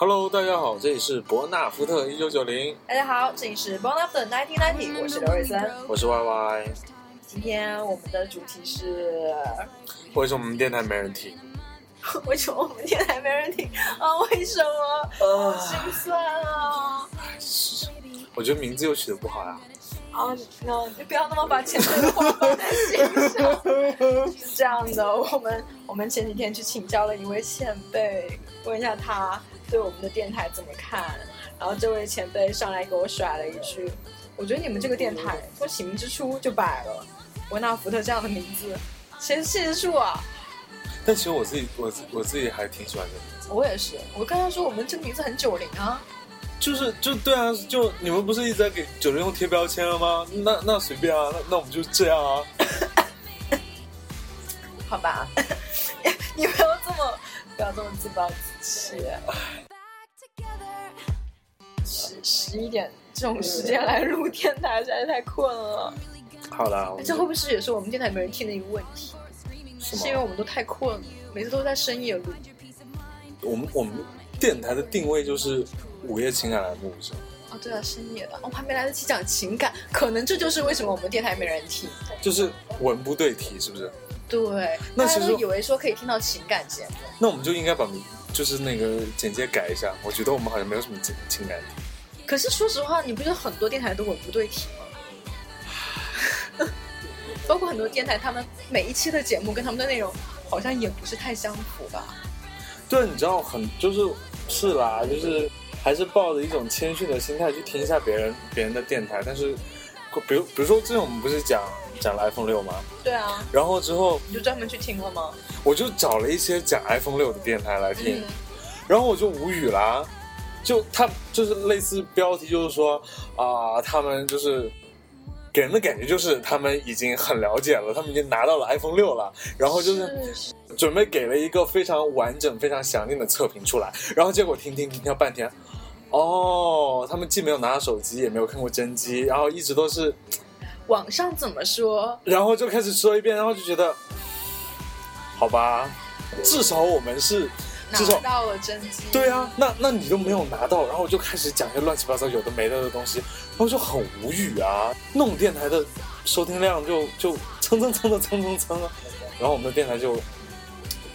Hello，大家好，这里是伯纳福特一九九零，大家好，这里是 Born After 1990，我是刘瑞森。我是 Y Y。今天我们的主题是为什么我们电台没人听？为什么我们电台没人听啊？为什么？呃好心酸啊！我觉得名字又取得不好呀。啊，那你不要那么把前辈的话放在心上。是这样的，我们我们前几天去请教了一位前辈，问一下他对我们的电台怎么看。然后这位前辈上来给我甩了一句：“我觉得你们这个电台从起名之初就摆了维纳福特这样的名字，谁是谢树啊？”但其实我自己，我自我自己还挺喜欢这个名字。我也是，我跟他说我们这个名字很九零啊。就是就对啊，就你们不是一直在给九零后贴标签了吗？那那随便啊，那那我们就这样啊。好吧，你不要这么不要这么自暴自弃。十十一点这种时间来录电台实在是太困了。好啦，我这会不会是也是我们电台没人听的一个问题？是是因为我？们都太困了，每次都在深夜录。我们我们电台的定位就是午夜情感栏目，是吗？哦，对啊，深夜的，我、还没来得及讲情感，可能这就是为什么我们电台没人听。就是文不对题，是不是？对，那其实大家都以为说可以听到情感节目。那我们就应该把名就是那个简介改一下。我觉得我们好像没有什么情情感题。可是说实话，你不是很多电台都文不对题吗？包括很多电台，他们每一期的节目跟他们的内容好像也不是太相符吧？对，你知道很就是是啦，就是还是抱着一种谦逊的心态去听一下别人别人的电台。但是，比如比如说之前我们不是讲讲了 iPhone 六吗？对啊，然后之后你就专门去听了吗？我就找了一些讲 iPhone 六的电台来听，嗯，然后我就无语啦。就他就是类似标题就是说啊、他们就是。给人的感觉就是他们已经很了解了，他们已经拿到了 iPhone 六了，然后就是准备给了一个非常完整、非常详尽的测评出来，然后结果听听听听了半天，哦，他们既没有拿到手机，也没有看过真机，然后一直都是，网上怎么说？然后就开始说一遍，然后就觉得，好吧，至少我们是，拿到了真机？对啊，那那你都没有拿到，然后我就开始讲一些乱七八糟有的没的的东西，然后就很无语啊。那种电台的收听量就就蹭蹭蹭的蹭蹭蹭啊，然后我们的电台就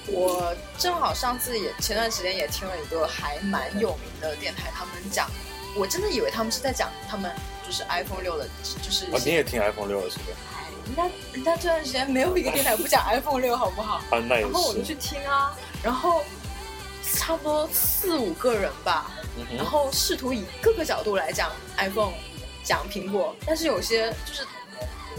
我正好上次也前段时间也听了一个还蛮有名的电台，他们讲，我真的以为他们是在讲他们就是 iPhone 六的，就是啊，你也听 iPhone 六了是不是？哎人家人家这段时间没有一个电台不讲 iPhone 六，好不好？啊，那也然后我就去听啊，然后差不多四五个人吧，嗯，然后试图以各个角度来讲 iPhone，讲苹果，但是有些就是。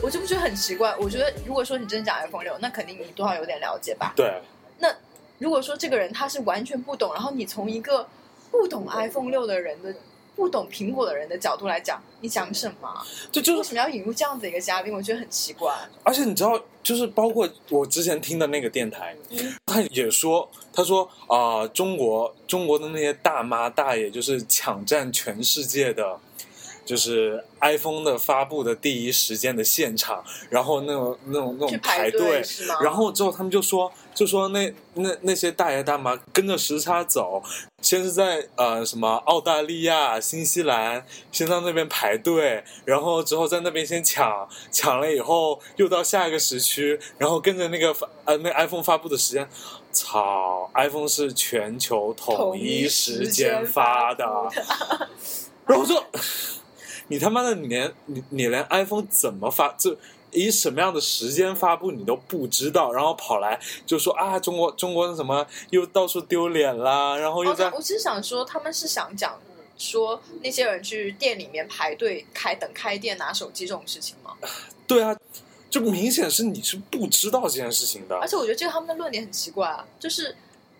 我就不觉得很奇怪。我觉得，如果说你真的讲 iPhone 六，那肯定你多少有点了解吧。对。那如果说这个人他是完全不懂，然后你从一个不懂 iPhone 六的人的、不懂苹果的人的角度来讲，你讲什么？就就是，为什么要引入这样子一个嘉宾？我觉得很奇怪。而且你知道，就是包括我之前听的那个电台，嗯他也说，他说啊、中国中国的那些大妈大爷就是抢占全世界的。就是 iPhone 的发布的第一时间的现场，然后那种那种那种排队队然后之后他们就说，就说那那那些大爷大妈跟着时差走，先是在呃什么澳大利亚、新西兰，先到那边排队，然后之后在那边先抢，抢了以后又到下一个时区，然后跟着那个发呃那 iPhone 发布的时间，操，iPhone 是全球统一时间发的，然后就你他妈的你连你你连 iPhone 怎么发就。以什么样的时间发布你都不知道，然后跑来就说啊，中国中国什么又到处丢脸啦，然后又哦，在、我只是想说，他们是想讲说那些人去店里面排队开等开店拿手机这种事情吗？对啊，就明显是你是不知道这件事情的而。且我觉得这个他们的论点很奇怪啊，就是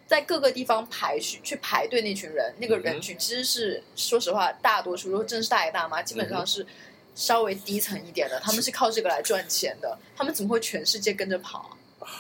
在各个地方排序去排队那群人，那个人群其实是、说实话，大多数如果真是大爷大妈，基本上是稍微低层一点的，他们是。靠这个来赚钱的，他们怎么会全世界跟着跑啊？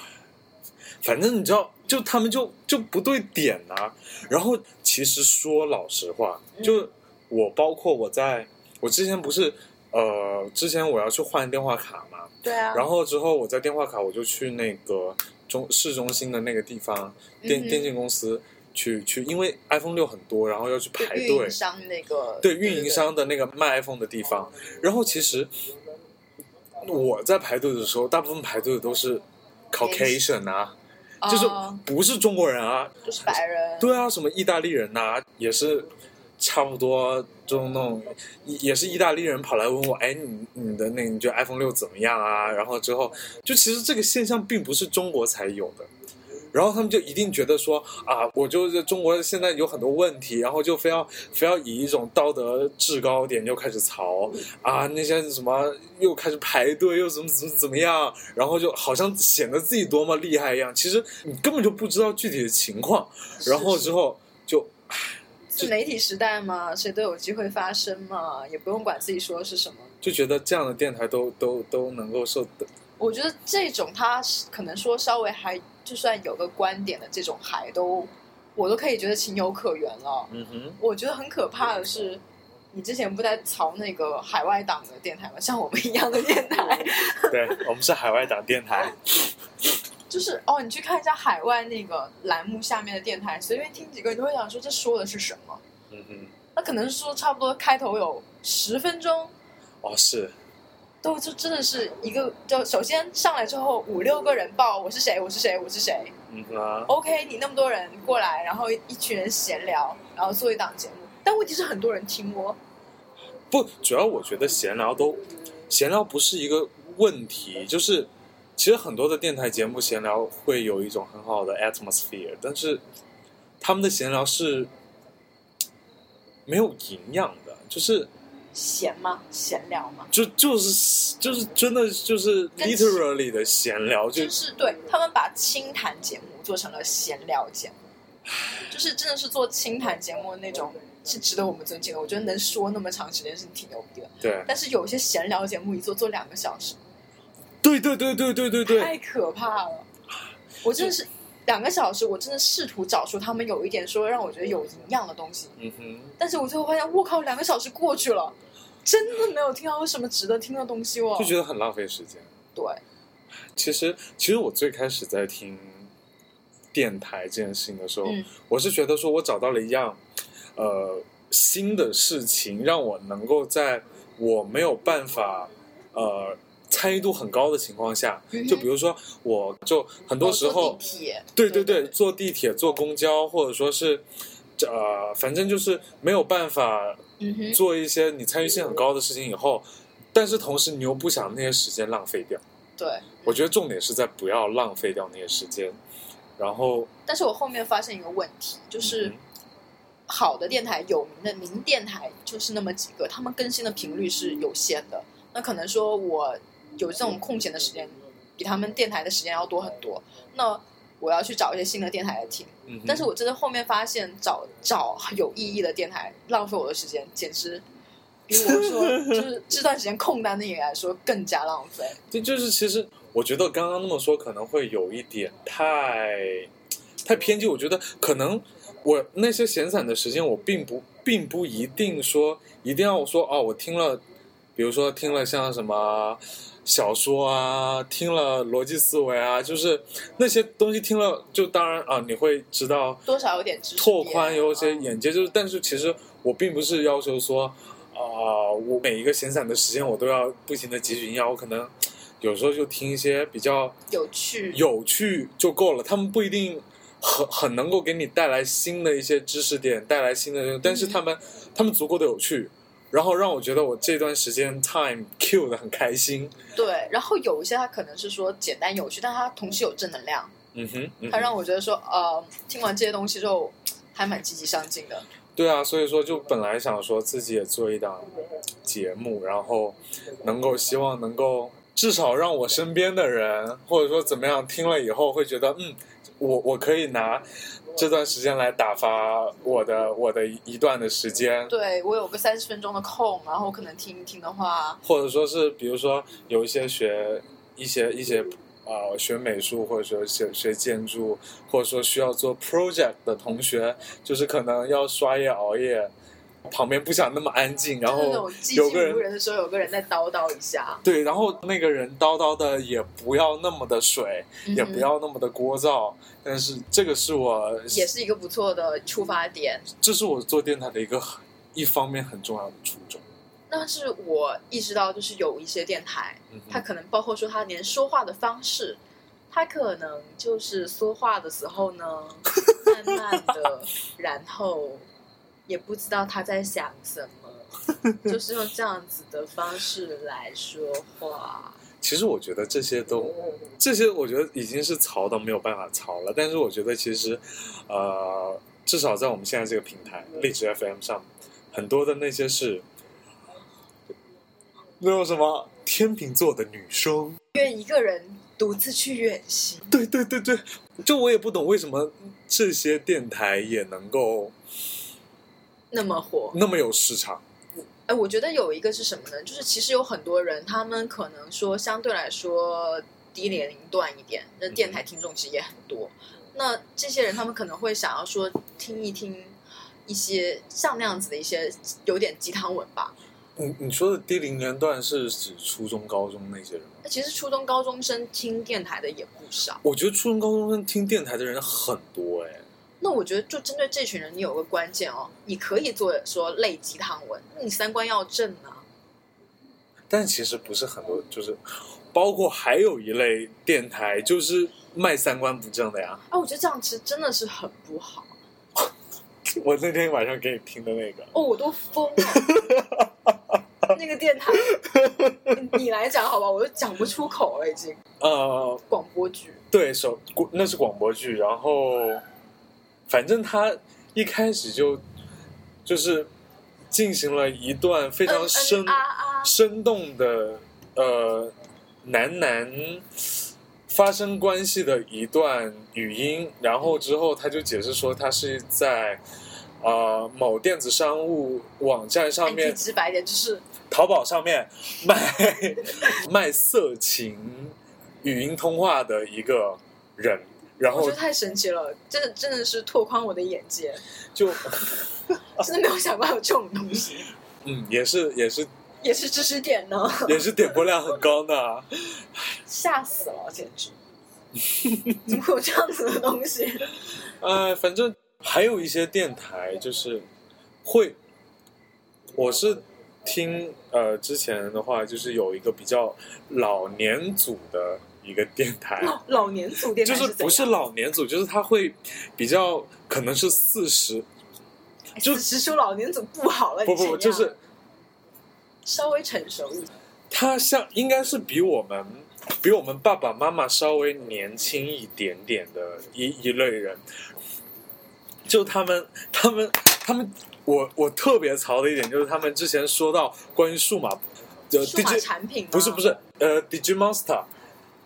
反正你知道，就他们就就不对点呐、然后其实说老实话，就我包括我在我之前不是呃，之前我要去换电话卡嘛，对啊，然后之后我在电话卡我就去那个中市中心的那个地方电、嗯电信公司去去，因为 iPhone 六很多，然后要去排队运营，商那个对运营商的那个卖 iPhone 的地方。然后其实我在排队的时候，大部分排队的都是 Caucasian 啊，就是哦。不是中国人啊，就是白人，对啊，什么意大利人呐、也是差不多，就那种也是意大利人跑来问我，哎，你你的那你觉得 iPhone 六怎么样啊？然后之后就其实这个现象并不是中国才有的。然后他们就一定觉得说啊，我就是中国现在有很多问题，然后就非要非要以一种道德制高点就开始嘈啊，那些什么又开始排队又怎么怎么怎么样，然后就好像显得自己多么厉害一样，其实你根本就不知道具体的情况，然后之后就是媒体时代嘛，谁都有机会发声嘛，也不用管自己说的是什么。就觉得这样的电台都都都能够受的，我觉得这种他是可能说稍微还就算有个观点的这种还都，我都可以觉得情有可原了。嗯哼，我觉得很可怕的是，你之前不在嘲那个海外党的电台吗？像我们一样的电台，对我们是海外党电台，就是哦，你去看一下海外那个栏目下面的电台，随便听几个，你都会想说这说的是什么？嗯哼，那可能是说差不多开头有十分钟，哦是，都就真的是一个，就首先上来之后五六个人报我是谁，我是谁，我是谁。嗯哼啊，OK，你那么多人过来，然后一群人闲聊，然后做一档节目，但问题是很多人听哦。不，主要我觉得闲聊都闲聊不是一个问题，就是其实很多的电台节目闲聊会有一种很好的 atmosphere，但是他们的闲聊是没有营养的，就是闲吗？闲聊吗？就就是就是真的就是 literally 的闲聊，就就是对他们把清谈节目做成了闲聊节目，就是真的是做清谈节目的那种，是值得我们尊敬的。我觉得能说那么长时间是挺牛逼的。对但是有些闲聊节目一做做两个小时，对对对对对对对，太可怕了。我真的是两个小时，我真的试图找出他们有一点说让我觉得有营养的东西，嗯哼。但是我最后发现，我靠，两个小时过去了，真的没有听到有什么值得听的东西哦就。觉得很浪费时间。对，其实，其实我最开始在听电台这件事情的时候，嗯我是觉得说我找到了一样呃新的事情，让我能够在我没有办法呃参与度很高的情况下，嗯就比如说，我就很多时候对对对，坐地铁、坐公交，或者说是。呃，反正就是没有办法做一些你参与性很高的事情以后，但是同时你又不想那些时间浪费掉。对。我觉得重点是在不要浪费掉那些时间，然后但是我后面发现一个问题，就是嗯好的电台、有名的名电台就是那么几个，他们更新的频率是有限的。那可能说我有这种空闲的时间，比他们电台的时间要多很多。那我要去找一些新的电台来听，嗯，但是我真的后面发现找找有意义的电台，浪费我的时间，简直比我说 就是这段时间空单的也来说更加浪费。这就是其实我觉得刚刚那么说可能会有一点太太偏激。我觉得可能我那些闲散的时间，我并不并不一定说一定要说哦，我听了，比如说听了像什么。小说啊，听了逻辑思维啊，就是那些东西听了，就当然啊，你会知道多少有点知识拓宽有一些嗯眼界，就是但是其实我并不是要求说，啊、我每一个闲散的时间我都要不停的汲取营养，我可能有时候就听一些比较有趣，有趣就够了，他们不一定很很能够给你带来新的一些知识点，带来新的，但是他们、他们足够的有趣。然后让我觉得我这段时间 time Q 的很开心，对，然后有一些它可能是说简单有趣，但它同时有正能量，嗯哼，嗯它哼让我觉得说，呃，听完这些东西之后，还蛮积极上进的。对啊，所以说就本来想说自己也做一档节目，然后能够希望能够至少让我身边的人或者说怎么样听了以后会觉得，嗯，我我可以拿这段时间来打发我的我的一段的时间，对我有个三十分钟的空，然后可能听一听的话，或者说是比如说有一些学一些一些呃学美术或者说学学建筑，或者说需要做 project 的同学，就是可能要刷夜熬夜，旁边不想那么安静，然后有个人人的时候，有个人在叨叨一下，对，然后那个人叨叨的也不要那么的水，也不要那么的聒噪，但是这个是我也是一个不错的出发点。这是我做电台的一个很一方面很重要的初衷。但是我意识到，就是有一些电台，嗯它可能包括说他连说话的方式，他可能就是说话的时候呢，慢慢的，然后也不知道他在想什么，就是用这样子的方式来说话。其实我觉得这些都，这些我觉得已经是曹到没有办法曹了。但是我觉得其实，呃，至少在我们现在这个平台荔枝 FM 上，很多的那些是那种什么天秤座的女生，愿一个人独自去远行，对对对对，就我也不懂为什么这些电台也能够那么火。那么有市场。哎，我觉得有一个是什么呢？就是其实有很多人，他们可能说相对来说低年龄段一点，那电台听众其实也很多。那这些人，他们可能会想要说听一听一些像那样子的一些有点鸡汤文吧。你你说的低龄年段是指初中、高中那些人吗？那其实初中、高中生听电台的也不少。我觉得初中、高中生听电台的人很多哎。那我觉得就针对这群人，你有个关键哦，你可以做说类鸡汤文，那你三观要正啊。但其实不是很多，就是包括还有一类电台，就是卖三观不正的呀。啊，我觉得这样其实真的是很不好 我那天晚上给你听的那个，哦，我都疯了。那个电台，你你来讲好吧，我都讲不出口了，已经。呃，广播剧，对首那是广播剧，然后反正他一开始就就是进行了一段非常生、嗯嗯啊啊，生动的呃男男发生关系的一段语音，然后之后他就解释说他是在呃某电子商务网站上面、直白点，就是淘宝上面卖 卖色情语音通话的一个人，然后我觉得太神奇了，真的真的是拓宽我的眼界，就真的没有想过有这种东西，嗯也是也是也是知识点呢，也是点播量很高的。吓死了，简直！怎么会有这样子的东西？呃，反正还有一些电台就是会，我是听呃之前的话，就是有一个比较老年组的一个电台，老老年组电台就是不是老年组，就是他会比较可能是四十，就就实说老年组不好了，不不不，就是稍微成熟一点。他像应该是比我们比我们爸爸妈妈稍微年轻一点点的一一类人，就他们他们他们，我我特别槽的一点就是他们之前说到关于数码呃数码产品不是不是呃 Digimonster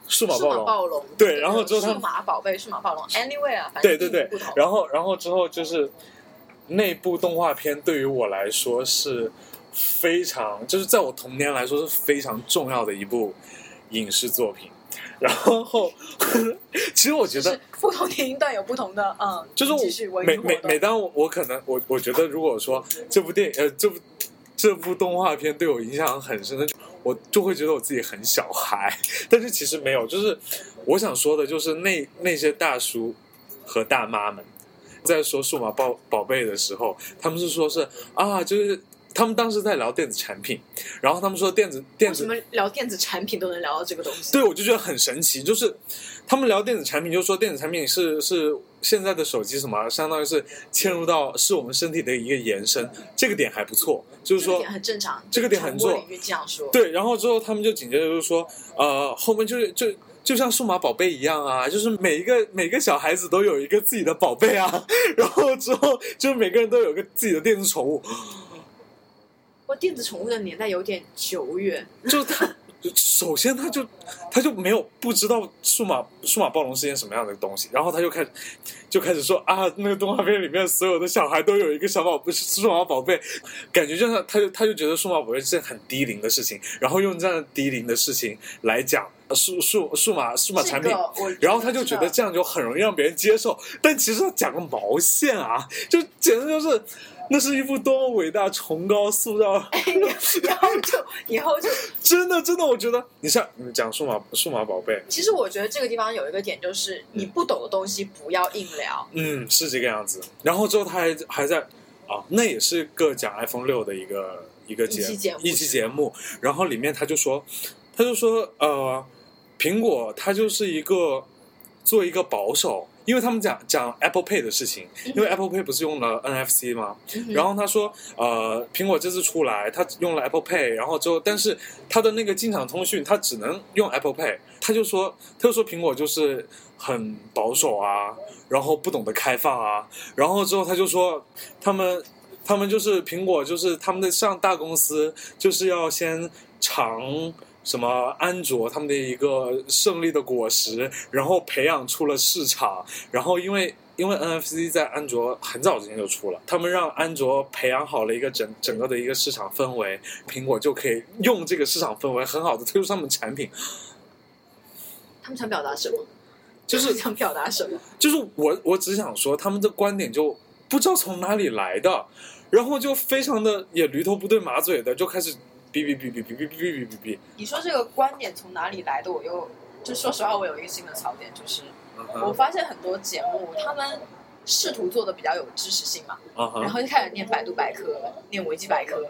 数码暴龙。暴龙，对然后之后他数码宝贝、数码暴龙，anyway 啊，反正对对对，然后然后之后就是那部动画片对于我来说是非常，就是在我童年来说是非常重要的一部影视作品。然后，其实我觉得不同年龄段有不同的嗯，就是我每每每当我我可能我我觉得如果说这部电影呃这部这部动画片对我影响很深的，我就会觉得我自己很小孩，但是其实没有，就是我想说的就是那那些大叔和大妈们在说数码宝宝贝的时候，他们是说是啊，就是他们当时在聊电子产品，然后他们说电子电子为什么聊电子产品都能聊到这个东西？对，我就觉得很神奇，就是他们聊电子产品，就说电子产品是是现在的手机什么，相当于是嵌入到是我们身体的一个延伸，这个点还不错，就是说这个点很正常，这个点很重。对，然后之后他们就紧接着就说，呃，后面就是就就像数码宝贝一样啊，就是每一个每个小孩子都有一个自己的宝贝啊，然后之后就是每个人都有个自己的电子宠物，哇，电子宠物的年代有点久远，就他首先他就他就没有不知道数码数码暴龙是件什么样的东西，然后他就开始就开始说啊，那个动画片里面所有的小孩都有一个小宝贝数码宝贝，感觉就像他就他就觉得数码宝贝是件很低龄的事情，然后用这样低龄的事情来讲数数数码数码产品然后他就觉得这样就很容易让别人接受，但其实他讲个毛线啊！就简直就是，那是一部多么伟大、崇高、塑造，然后 就以后就，真的真的，我觉得你像你讲数码数码宝贝，其实我觉得这个地方有一个点，就是你不懂的东西不要硬聊。嗯，是这个样子。然后之后他还还在啊，那也是个讲 iPhone 六的一个一个节一期节目一期节目，然后里面他就说，他就说呃，苹果它就是一个做一个保守。因为他们讲讲 Apple Pay 的事情，因为 Apple Pay 不是用了 NFC 吗？嗯然后他说，呃，苹果这次出来，他用了 Apple Pay，然后之后，但是他的那个进场通讯，他只能用 Apple Pay。他就说，他就说苹果就是很保守啊，然后不懂得开放啊，然后之后他就说，他们他们就是苹果，就是他们的上大公司，就是要先尝。什么安卓他们的一个胜利的果实，然后培养出了市场，然后因为因为 NFC 在安卓很早之前就出了，他们让安卓培养好了一个整整个的一个市场氛围，苹果就可以用这个市场氛围很好的推出他们的产品。他们想表达什么？就是 想表达什么？就是我我只想说，他们的观点就不知道从哪里来的，然后就非常的也驴头不对马嘴的，就开始哔哔哔哔哔哔哔哔哔哔。你说这个观点从哪里来的？我又就说实话，我有一个新的槽点，就是我发现很多节目他们试图做的比较有知识性嘛，然后就开始念百度百科、念维基百科。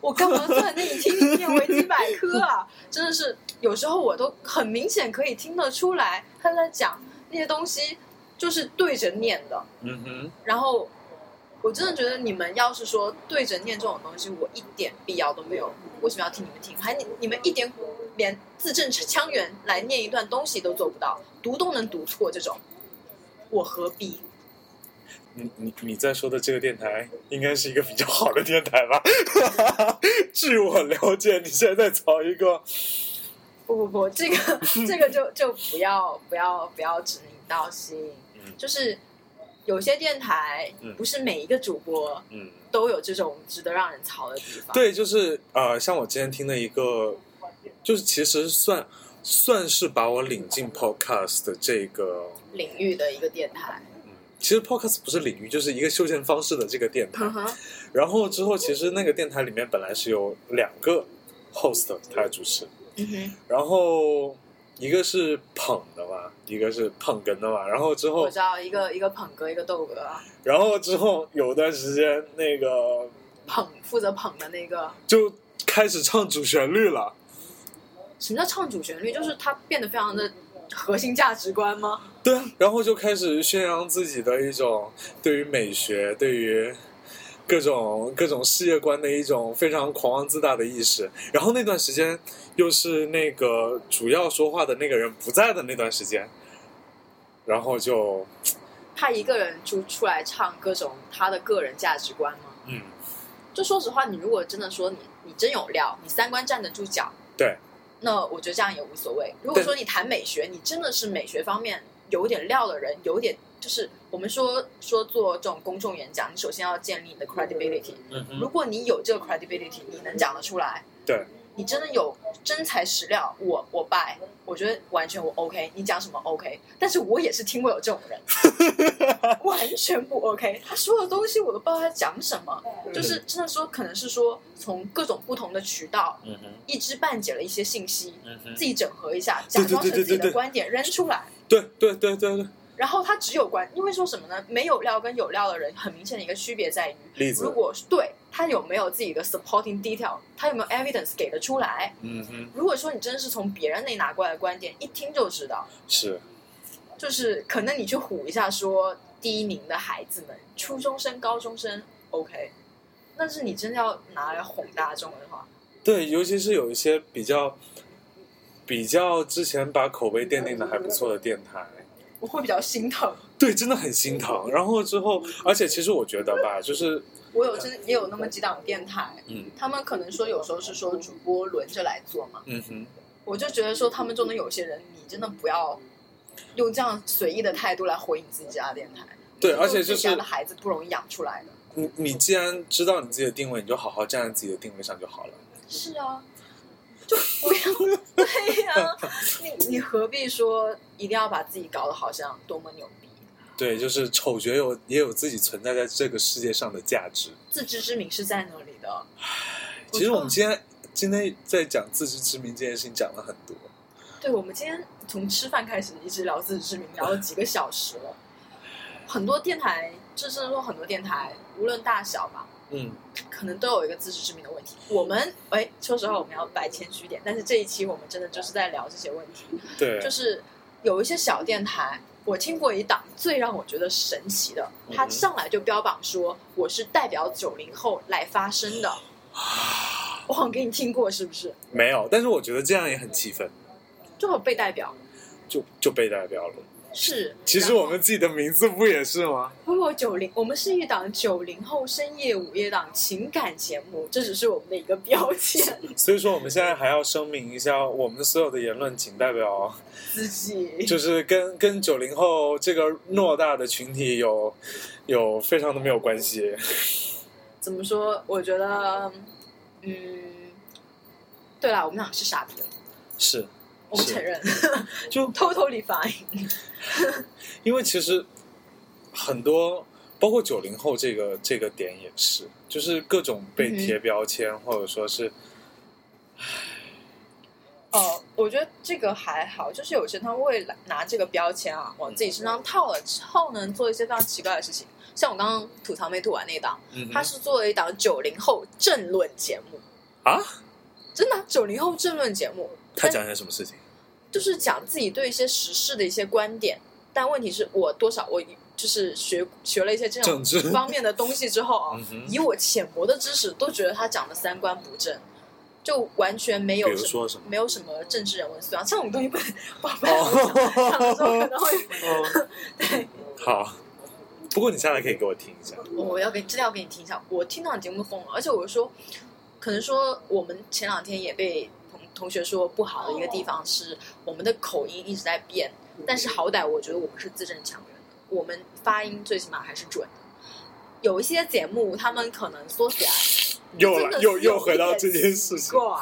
我干嘛坐在那里听你念维基百科啊？真的是有时候我都很明显可以听得出来他在讲那些东西，就是对着念的。嗯哼，然后我真的觉得你们要是说对着念这种东西，我一点必要都没有。为什么要听你们听？还你你们一点连字正腔圆来念一段东西都做不到，读都能读错这种，我何必？你你你在说的这个电台应该是一个比较好的电台吧？据我了解，你现在在找一个，不不不，这个这个就就不要不要不要指名道姓，嗯就是有些电台嗯不是每一个主播嗯，都有这种值得让人槽的地方。，对，就是呃，像我之前听的一个，就是其实算算是把我领进 podcast 的这个，领域的一个电台。嗯，其实 podcast 不是领域，就是一个休闲方式的这个电台然后之后，其实那个电台里面本来是有两个 host 他来主持，嗯哼，然后一个是捧的嘛，一个是捧哏的嘛。然后之后我知道一个一个捧哏，一个逗哥，然后之后有段时间，那个捧负责捧的那个。就开始唱主旋律了。什么叫唱主旋律？就是他变得非常的核心价值观吗？对啊，然后就开始宣扬自己的一种对于美学、对于各种各种世界观的一种非常狂妄自大的意识。然后那段时间又是那个主要说话的那个人不在的那段时间，然后就他一个人就出来唱各种他的个人价值观吗？嗯，就说实话，你如果真的说你你真有料，你三观站得住脚，对，那我觉得这样也无所谓。如果说你谈美学，你真的是美学方面有点料的人，有点就是我们说说做这种公众演讲，你首先要建立你的 credibility。嗯哼，如果你有这个 credibility，你能讲得出来，对，你真的有真材实料，我我 buy，我觉得完全我 OK，你讲什么 OK，但是我也是听过有这种人，完全不 OK，他说的东西我都不知道他讲什么，就是真的说可能是说从各种不同的渠道嗯哼，一知半解了一些信息，嗯哼。自，己整合一下，假装成自己的观点扔出来。对对对对对，然后他只有关，因为说什么呢？没有料跟有料的人，很明显的一个区别在于，例子。如，果对他有没有自己的 supporting detail，他有没有 evidence 给得出来。嗯哼，如果说你真的是从别人那里拿过来的观点，一听就知道，是，就是可能你去唬一下说第一名的孩子们，初中生、高中生 OK，但是你真的要拿来哄大众的话，对，尤其是有一些比较比较之前把口碑奠定的还不错的电台，我会比较心疼。对，真的很心疼。然后之后，而且其实我觉得吧，就是我有真也有那么几档电台，嗯他们可能说有时候是说主播轮着来做嘛，嗯哼，我就觉得说他们中的有些人，你真的不要用这样随意的态度来回应自己家的电台。对，而且就是家的孩子不容易养出来的。你你既然知道你自己的定位，你就好好站在自己的定位上就好了。是啊，就不要对对呀、你你何必说一定要把自己搞得好像多么牛逼？对，就是丑角有也有自己存在在这个世界上的价值。自知之明是在那里的？其实我们今天今天在讲自知之明这件事情讲了很多，对，我们今天从吃饭开始一直聊自知之明，聊了几个小时了。很多电台，就是说很多电台，无论大小吧，嗯，可能都有一个自知之明的问题。我们哎，说实话，我们要摆谦虚点，但是这一期我们真的就是在聊这些问题。对，就是有一些小电台，我听过一档最让我觉得神奇的，嗯他上来就标榜说我是代表九零后来发声的。我好像给你听过，是不是？没有，但是我觉得这样也很气愤，就有被代表就就被代表了。是。其实我们自己的名字不也是吗？如果九零，我们是一档九零后深夜午夜档情感节目，这只是我们的一个标签，所以说我们现在还要声明一下，我们所有的言论仅代表，自己就是跟跟九零后这个偌大的群体有有非常的没有关系。怎么说？我觉得，嗯，对啦，我们俩是傻逼了，是我们承认。就，totally fine。因为其实很多，包括九零后这个这个点也是，就是各种被贴标签，或者说是哦，我觉得这个还好，就是有些人他们会拿这个标签啊往自己身上套了之后呢，做一些非常奇怪的事情。像我刚刚吐槽没吐完那一档，嗯哼它是做了一档九零后政论节目，啊，真的九零后政论节目，他讲些什么事情？就是讲自己对一些时事的一些观点，但问题是我多少我就是学学了一些这种方面的东西之后啊，以我浅薄的知识，都觉得他讲的三观不正，就完全没有比如说什么？没有什么政治人文素养，这种东西不能宝贝哦讲的时候可能会哦，对。好。不过你下来可以给我听一下。我要给真的要给你听一下，我听到你节目疯了，而且我说，可能说我们前两天也被同同学说不好的一个地方是我们的口音一直在变，但是好歹我觉得我们是字正腔圆的，我们发音最起码还是准的。有一些节目他们可能缩起来又又又回到这件事情。奇怪，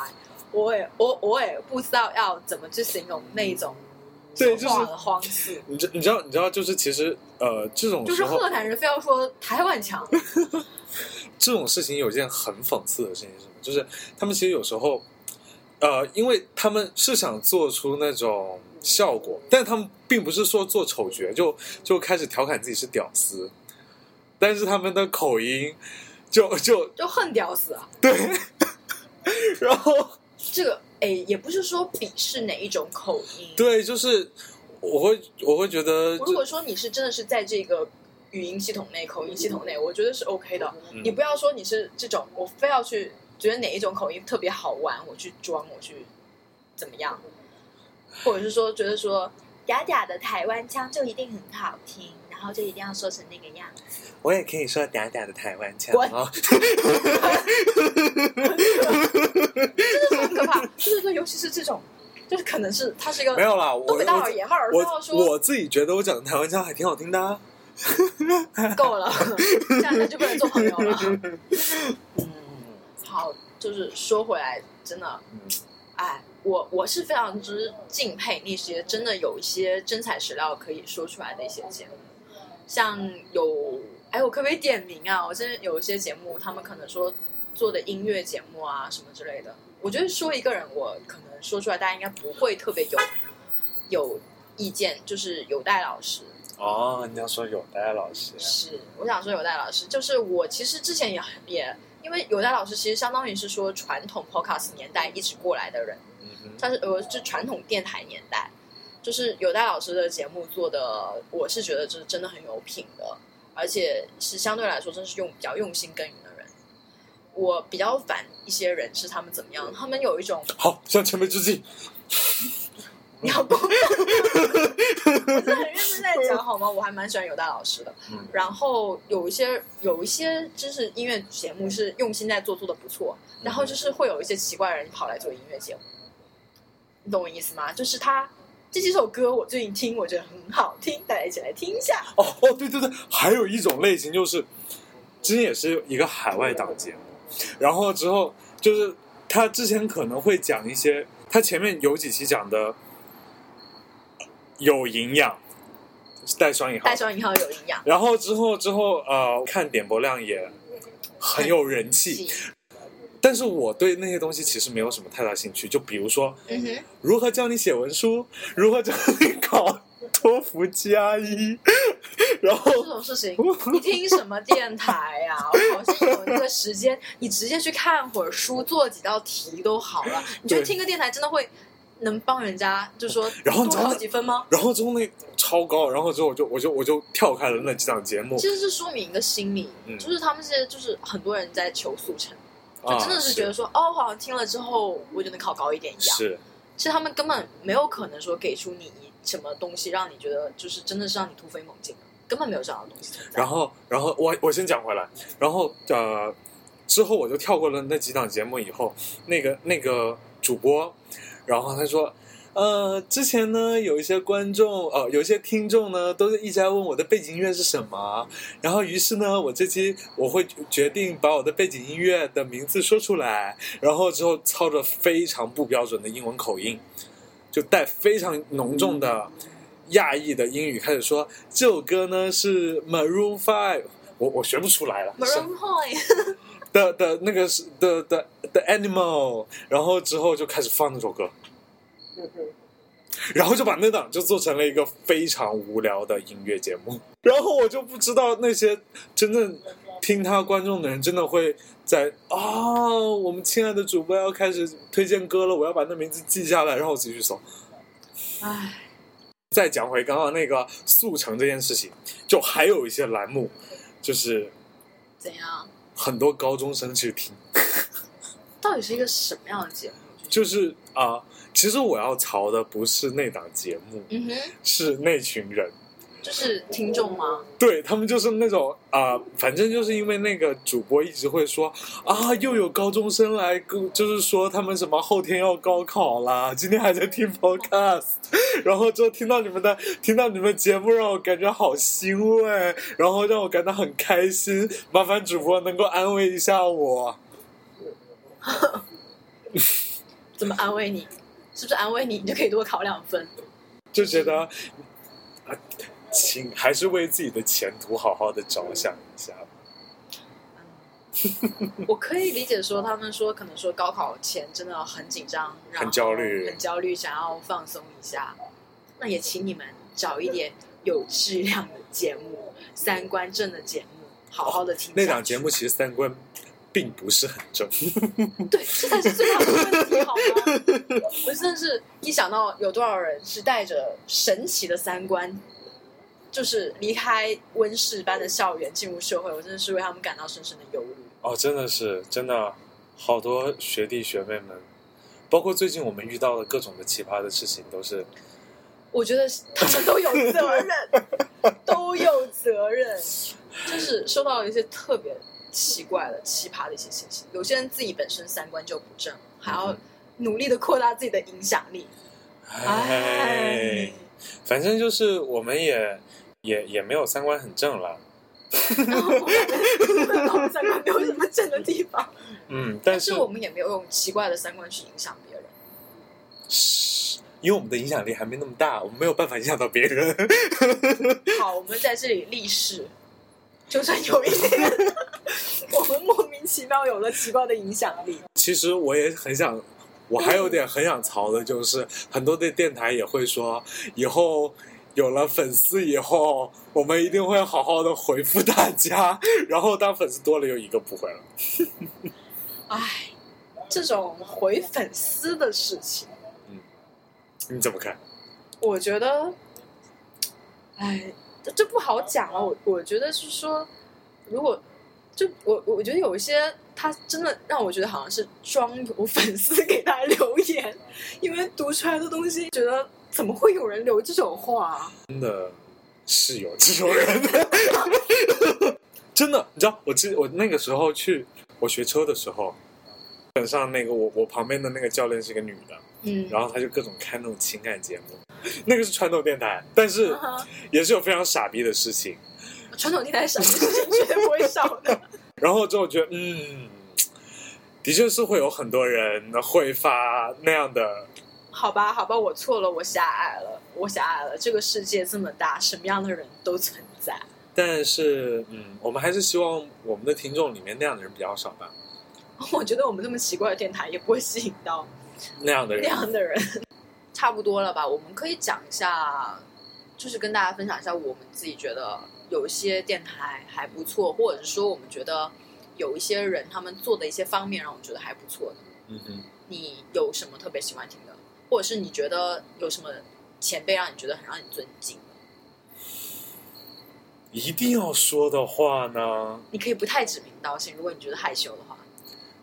我也我我也不知道要怎么去形容那一种对就是说话的方式。你知你知道你知道就是其实呃这种就是河南人非要说台湾腔，这种事情有件很讽刺的事情是什么？就是他们其实有时候，呃，因为他们是想做出那种效果，但他们并不是说做丑角就就开始调侃自己是屌丝，但是他们的口音就就就恨屌丝啊！对，然后这个哎，也不是说鄙视哪一种口音。对，就是我会我会觉得如果说你是真的是在这个语音系统内、口音系统内，我觉得是 OK 的。嗯你不要说你是这种，我非要去觉得哪一种口音特别好玩，我去装，我去怎么样，或者是说觉得说嗲嗲的台湾腔就一定很好听，然后就一定要说成那个样子。我也可以说嗲嗲的台湾腔啊！真的很可怕。就是说，尤其是这种，就是可能是他是一个没有啦，我东北大老我爷们儿，我说我自己觉得我讲的台湾腔还挺好听的、啊。够了，这样咱就不能做朋友了。嗯，好，就是说回来，真的，哎，我我是非常之敬佩那些真的有一些真材实料可以说出来的一些节目，像有，哎，我可不可以点名啊？我现在有一些节目，他们可能说做的音乐节目啊什么之类的，我觉得说一个人，我可能说出来，大家应该不会特别有有意见，就是有戴老师。哦，你要说有戴老师，是，我想说有戴老师，就是我其实之前也也，因为有戴老师其实相当于是说传统 podcast 年代一直过来的人，嗯，他是呃就传统电台年代，就是有戴老师的节目做的，我是觉得这真的很有品的，而且是相对来说真是用比较用心耕耘的人。我比较烦一些人是他们怎么样，他们有一种好，向前辈致敬。你要过，我是很认真在讲好吗？我还蛮喜欢有大老师的。嗯然后有一些有一些就是音乐节目是用心在做，做的不错。然后就是会有一些奇怪的人跑来做音乐节目，你懂我意思吗？就是他这几首歌我最近听，我觉得很好听，大家一起来听一下。哦哦，对对对，还有一种类型就是，之前也是一个海外档节目，然后之后就是他之前可能会讲一些他前面有几期讲的有营养，带双引号。带，双引号有营养，然后之后之后呃，看点播量也很有人气，但是我对那些东西其实没有什么太大兴趣。就比如说，嗯，如何教你写文书，如何教你考托福加一，然后这种事情，你听什么电台呀、我好像有那个时间，你直接去看会儿书，做几道题都好了。你觉得听个电台真的会能帮人家，就说然后你知道考几分吗？然后之后那超高，然后之后我就我就我就跳开了那几档节目其实是说明一个心理，嗯就是他们现在就是很多人在求速成，就啊，真的是觉得说，哦，好像听了之后我就能考高一点一样。是其实他们根本没有可能说给出你什么东西让你觉得就是真的是让你突飞猛进的，根本没有这样的东西存在。然后，然后我我先讲回来，然后呃，之后我就跳过了那几档节目以后，那个那个主播，然后他说，呃，之前呢有一些观众，呃，有一些听众呢，都是一直在问我的背景音乐是什么，然后于是呢，我这期我会决定把我的背景音乐的名字说出来，然后之后操着非常不标准的英文口音，就带非常浓重的。亚裔的英语开始说这首歌呢是 Maroon Five，我我学不出来了。Maroon Five 的的那个是的的的 Animal，然后之后就开始放那首歌，然后就把那档就做成了一个非常无聊的音乐节目，然后我就不知道那些真正听他观众的人真的会在啊、我们亲爱的主播要开始推荐歌了，我要把那名字记下来，然后我继续搜。唉，再讲回刚刚那个速成这件事情，就还有一些栏目，就是怎样？很多高中生去听，到底是一个什么样的节目？就是啊、其实我要嘲的不是那档节目，嗯，是那群人，就是听众吗？对他们就是那种啊、反正就是因为那个主播一直会说啊，又有高中生来跟，就是说他们什么后天要高考啦，今天还在听 podcast，然后就听到你们的听到你们节目，让我感觉好欣慰，然后让我感到很开心，麻烦主播能够安慰一下我。怎么安慰你？是不是安慰你，你就可以多考两分？就觉得，啊，请还是为自己的前途好好的着想一下。我可以理解说，他们说可能说高考前真的很紧张，很焦虑很焦虑，想要放松一下。那也请你们找一点有质量的节目，三观正的节目，好好的听。那档节目其实三观并不是很正，对，这才是最大的问题，好吗？我真的是一想到有多少人是带着神奇的三观，就是离开温室般的校园进入社会，我真的是为他们感到深深的忧虑。哦，真的是真的，好多学弟学妹们，包括最近我们遇到的各种的奇葩的事情，都是我觉得他们都有责任，都有责任，就是收到了一些特别奇怪的、奇葩的一些信息。有些人自己本身三观就不正，还要努力的扩大自己的影响力。哎，反正就是我们也也也没有三观很正了，然后我们三观没有什么正的地方，嗯，但是但是我们也没有用奇怪的三观去影响别人。是因为我们的影响力还没那么大，我们没有办法影响到别人。好，我们在这里立誓，就算有一天 我们莫名其妙有了奇怪的影响力，其实我也很想，我还有点很想槽的，就是很多的电台也会说，以后有了粉丝以后，我们一定会好好的回复大家。然后当粉丝多了，又一个不会了。唉，这种回粉丝的事情。嗯你怎么看？我觉得，哎，这这不好讲了。我我觉得是说，如果就我我觉得有一些他真的让我觉得好像是装有粉丝给他留言，因为读出来的东西，觉得怎么会有人留这种话、啊？真的是有这种人，真的，你知道，我记我那个时候去我学车的时候，本上那个我我旁边的那个教练是个女的，嗯，然后她就各种看那种情感节目，那个是传统电台，但是也是有非常傻逼的事情。传统电台傻逼事情绝对不会少的。然后之后觉得，嗯，的确是会有很多人会发那样的。好吧，好吧，我错了，我狭隘了，我狭隘了。这个世界这么大，什么样的人都存在。但是，嗯，我们还是希望我们的听众里面那样的人比较少吧。我觉得我们这么奇怪的电台也不会吸引到那样的人。那样的人，差不多了吧？我们可以讲一下，就是跟大家分享一下我们自己觉得有一些电台还不错，或者是说我们觉得有一些人他们做的一些方面让我们觉得还不错的。嗯哼，你有什么特别喜欢听的，或者是你觉得有什么前辈让你觉得很让你尊敬？一定要说的话呢？你可以不太指名道姓，如果你觉得害羞的话。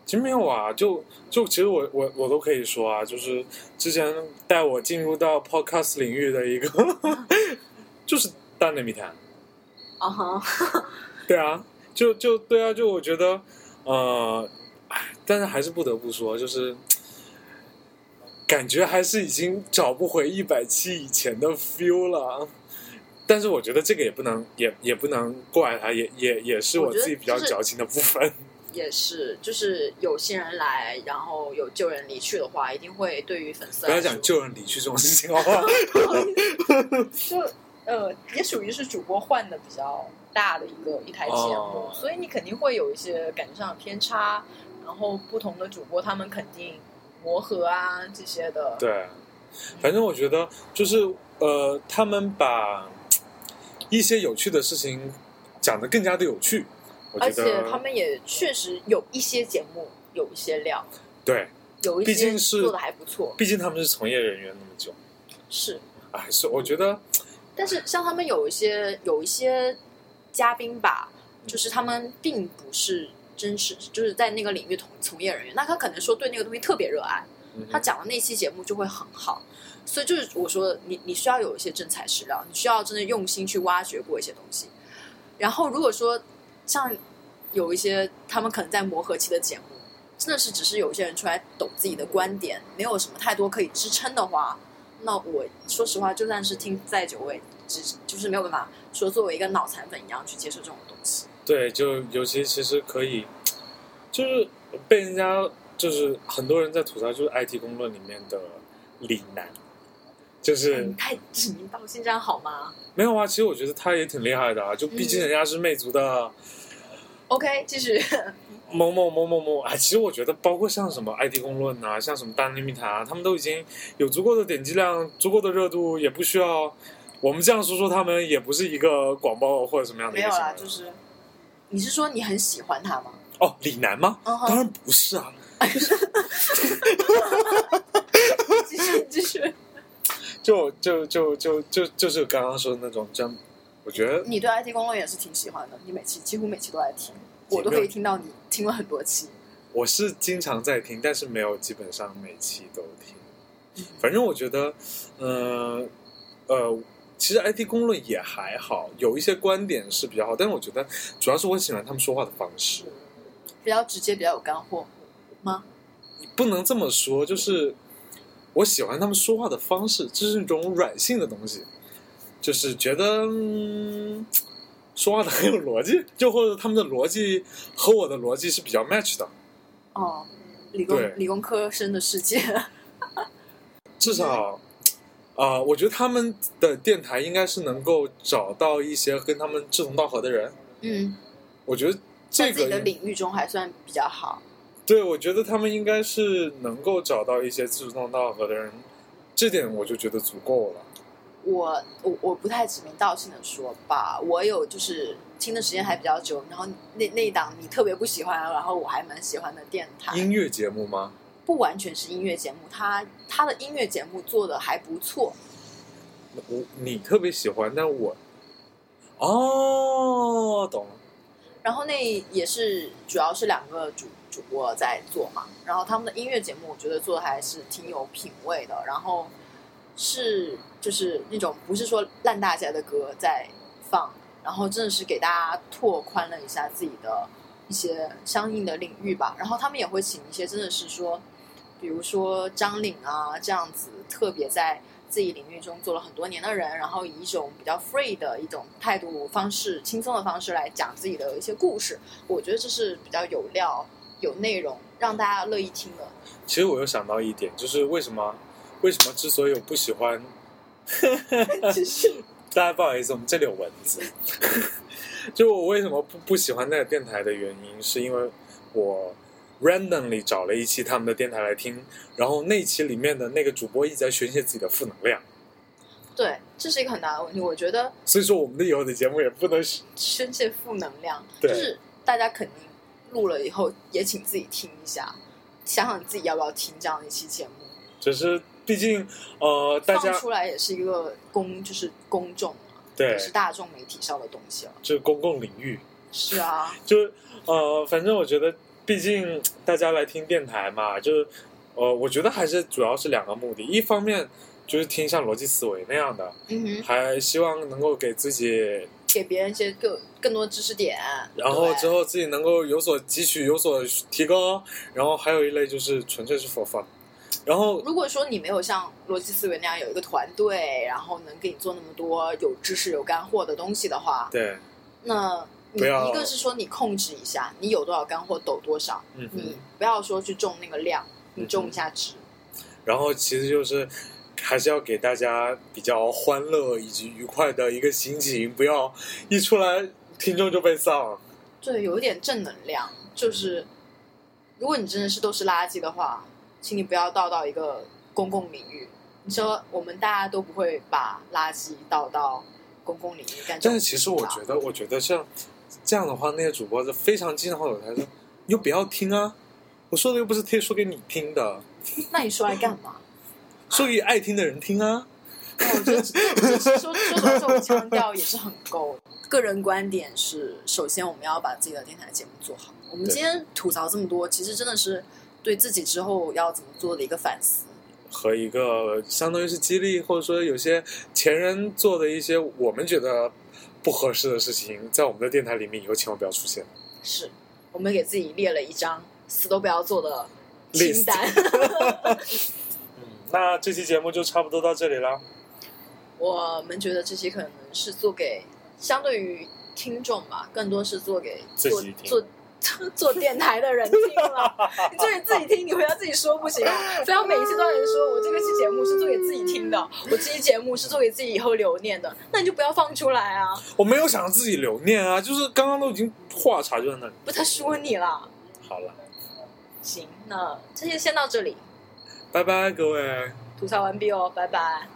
其实没有啊，就就其实我我我都可以说啊，就是之前带我进入到 podcast 领域的一个，就是大内密谈。啊哈，对啊，就就对啊，就我觉得，呃，哎，但是还是不得不说，就是感觉还是已经找不回一百期以前的 feel 了。但是我觉得这个也不能也也不能怪他，也也也是我自己比较矫情的部分。也是，就是有新人来，然后有旧人离去的话，一定会对于粉丝不要讲旧人离去这种事情，好不好？就呃，也属于是主播换的比较大的一个一台节目，所以你肯定会有一些感觉上的偏差。然后不同的主播，他们肯定磨合啊这些的。对，反正我觉得就是呃，他们把一些有趣的事情讲的更加的有趣。而且他们也确实有一些节目有一些料，对，有一些做的还不错。毕竟他们是从业人员那么久，是，哎，是我觉得。但是像他们有一些有一些嘉宾吧，就是他们并不是真实，就是在那个领域从从业人员，那他可能说对那个东西特别热爱，他讲的那期节目就会很好。所以就是我说，你你需要有一些真材实料，你需要真的用心去挖掘过一些东西。然后如果说。像有一些他们可能在磨合期的节目，真的是只是有些人出来抖自己的观点，没有什么太多可以支撑的话，那我说实话，就算是听再久，我也只就是没有办法说作为一个脑残粉一样去接受这种东西。对，就尤其其实可以，就是被人家就是很多人在吐槽，就是 IT 公论里面的李楠，就是太指名道姓，这样好吗？没有啊，其实我觉得他也挺厉害的啊，就毕竟人家是魅族的。OK，继续。某某某某某，哎，其实我觉得，包括像什么 IT 公论啊，像什么大内密谈啊，他们都已经有足够的点击量、足够的热度，也不需要我们这样说说他们，也不是一个广播或者什么样的。没有啦，就是，你是说你很喜欢他吗？哦，李楠吗？当然不是啊。继续继续。就就就就就就是刚刚说的那种真。我觉得你对 IT 公论也是挺喜欢的，你每期几乎每期都在听，我都可以听到你听了很多期。我是经常在听，但是没有基本上每期都听。反正我觉得，呃呃，其实 IT 公论也还好，有一些观点是比较好，但是我觉得主要是我喜欢他们说话的方式，比较直接，比较有干货吗？你不能这么说，就是我喜欢他们说话的方式，这是一种软性的东西。就是觉得说话的很有逻辑，就或者他们的逻辑和我的逻辑是比较 match 的。哦，理工理工科生的世界。至少，啊，我觉得他们的电台应该是能够找到一些跟他们志同道合的人。嗯，我觉得这个的领域中还算比较好。对，我觉得他们应该是能够找到一些志同道合的人，这点我就觉得足够了。我我我不太指名道姓的说吧，我有就是听的时间还比较久，然后那那一档你特别不喜欢，然后我还蛮喜欢的电台。音乐节目吗？不完全是音乐节目，他他的音乐节目做的还不错。我你特别喜欢，但我哦懂了。然后那也是主要是两个主主播在做嘛，然后他们的音乐节目我觉得做的还是挺有品味的，然后。是，就是那种不是说烂大街的歌在放，然后真的是给大家拓宽了一下自己的一些相应的领域吧。然后他们也会请一些真的是说，比如说张岭啊这样子，特别在自己领域中做了很多年的人，然后以一种比较 free 的一种态度方式、轻松的方式来讲自己的一些故事。我觉得这是比较有料，有内容，让大家乐意听的。其实我又想到一点，就是为什么为什么之所以我不喜欢，大家不好意思，我们这里有蚊子。就我为什么不不喜欢那个电台的原因，是因为我 randomly 找了一期他们的电台来听，然后那期里面的那个主播一直在宣泄自己的负能量，对，这是一个很大的问题。我觉得所以说我们的以后的节目也不能宣泄负能量，对 就是大家肯定录了以后，也请自己听一下，想想自己要不要听这样的一期节目。只是毕竟呃大家放出来也是一个公，就是公众嘛，对也是大众媒体上的东西了。就是公共领域，是啊，就呃反正我觉得毕竟大家来听电台嘛，就是呃我觉得还是主要是两个目的，一方面就是听像逻辑思维那样的，嗯哼，还希望能够给自己给别人一些更更多知识点，然后之后自己能够有所汲取、有所提高。然后还有一类就是纯粹是 for fun。然后如果说你没有像逻辑思维那样有一个团队，然后能给你做那么多有知识、有干货的东西的话，对，那你一个是说你控制一下，你有多少干货抖多少，嗯你不要说去重那个量，你重一下值。然后其实就是还是要给大家比较欢乐以及愉快的一个心情，不要一出来听众就被丧。对，有一点正能量。就是如果你真的是都是垃圾的话，请你不要倒到一个公共领域。你说我们大家都不会把垃圾倒到公共领域干但是其实我觉得，我觉得像这样的话，那些主播是非常经常会有台说，你就不要听啊，我说的又不是贴说给你听的，那你说来干嘛？说给爱听的人听啊。那我觉得说说到这种腔调也是很够。个人观点是，首先我们要把自己的电台节目做好。我们今天吐槽这么多，其实真的是对自己之后要怎么做的一个反思。和一个相当于是激励，或者说有些前人做的一些我们觉得不合适的事情，在我们的电台里面以后千万不要出现。是我们给自己列了一张死都不要做的清单。嗯，那这期节目就差不多到这里了。我们觉得这期可能是做给相对于听众吧，更多是做给做自己听做 做电台的人听了。你做给自己听，你回家自己说不行啊！非要每一次都有人说我这个期节目是做给自己听的，我这期节目是做给自己以后留念的，那你就不要放出来啊！我没有想让自己留念啊，就是刚刚都已经话茬就在那里。不，他说你了。好了，行，那这些先到这里，拜拜各位。吐槽完毕哦，拜拜。